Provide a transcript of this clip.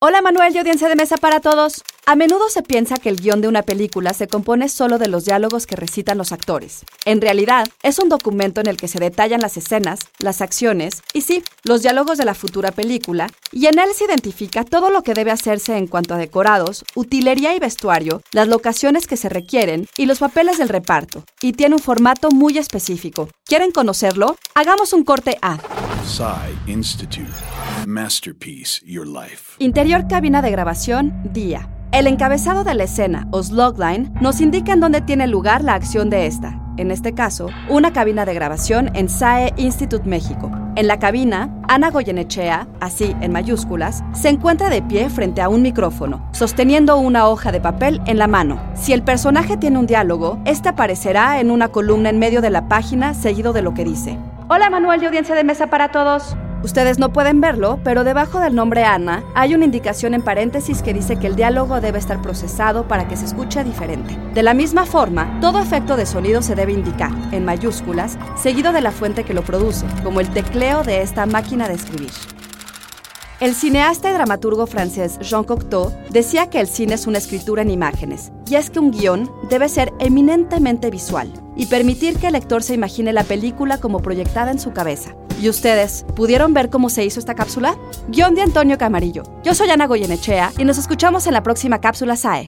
Hola Manuel y audiencia de mesa para todos. A menudo se piensa que el guion de una película se compone solo de los diálogos que recitan los actores. En realidad, es un documento en el que se detallan las escenas, las acciones y sí, los diálogos de la futura película, y en él se identifica todo lo que debe hacerse en cuanto a decorados, utilería y vestuario, las locaciones que se requieren y los papeles del reparto, y tiene un formato muy específico. ¿Quieren conocerlo? Hagamos un corte A. Institute. Masterpiece Your Life. Interior cabina de grabación, día. El encabezado de la escena, o slogline, nos indica en dónde tiene lugar la acción de esta. En este caso, una cabina de grabación en SAE Institute México. En la cabina, Ana Goyenechea, así en mayúsculas, se encuentra de pie frente a un micrófono, sosteniendo una hoja de papel en la mano. Si el personaje tiene un diálogo, este aparecerá en una columna en medio de la página seguido de lo que dice. Hola Manuel de audiencia de mesa para todos. Ustedes no pueden verlo, pero debajo del nombre Ana hay una indicación en paréntesis que dice que el diálogo debe estar procesado para que se escuche diferente. De la misma forma, todo efecto de sonido se debe indicar, en mayúsculas, seguido de la fuente que lo produce, como el tecleo de esta máquina de escribir. El cineasta y dramaturgo francés Jean Cocteau decía que el cine es una escritura en imágenes, y es que un guion debe ser eminentemente visual y permitir que el lector se imagine la película como proyectada en su cabeza. ¿Y ustedes pudieron ver cómo se hizo esta cápsula? Guión de Antonio Camarillo. Yo soy Ana Goyenechea y nos escuchamos en la próxima cápsula SAE.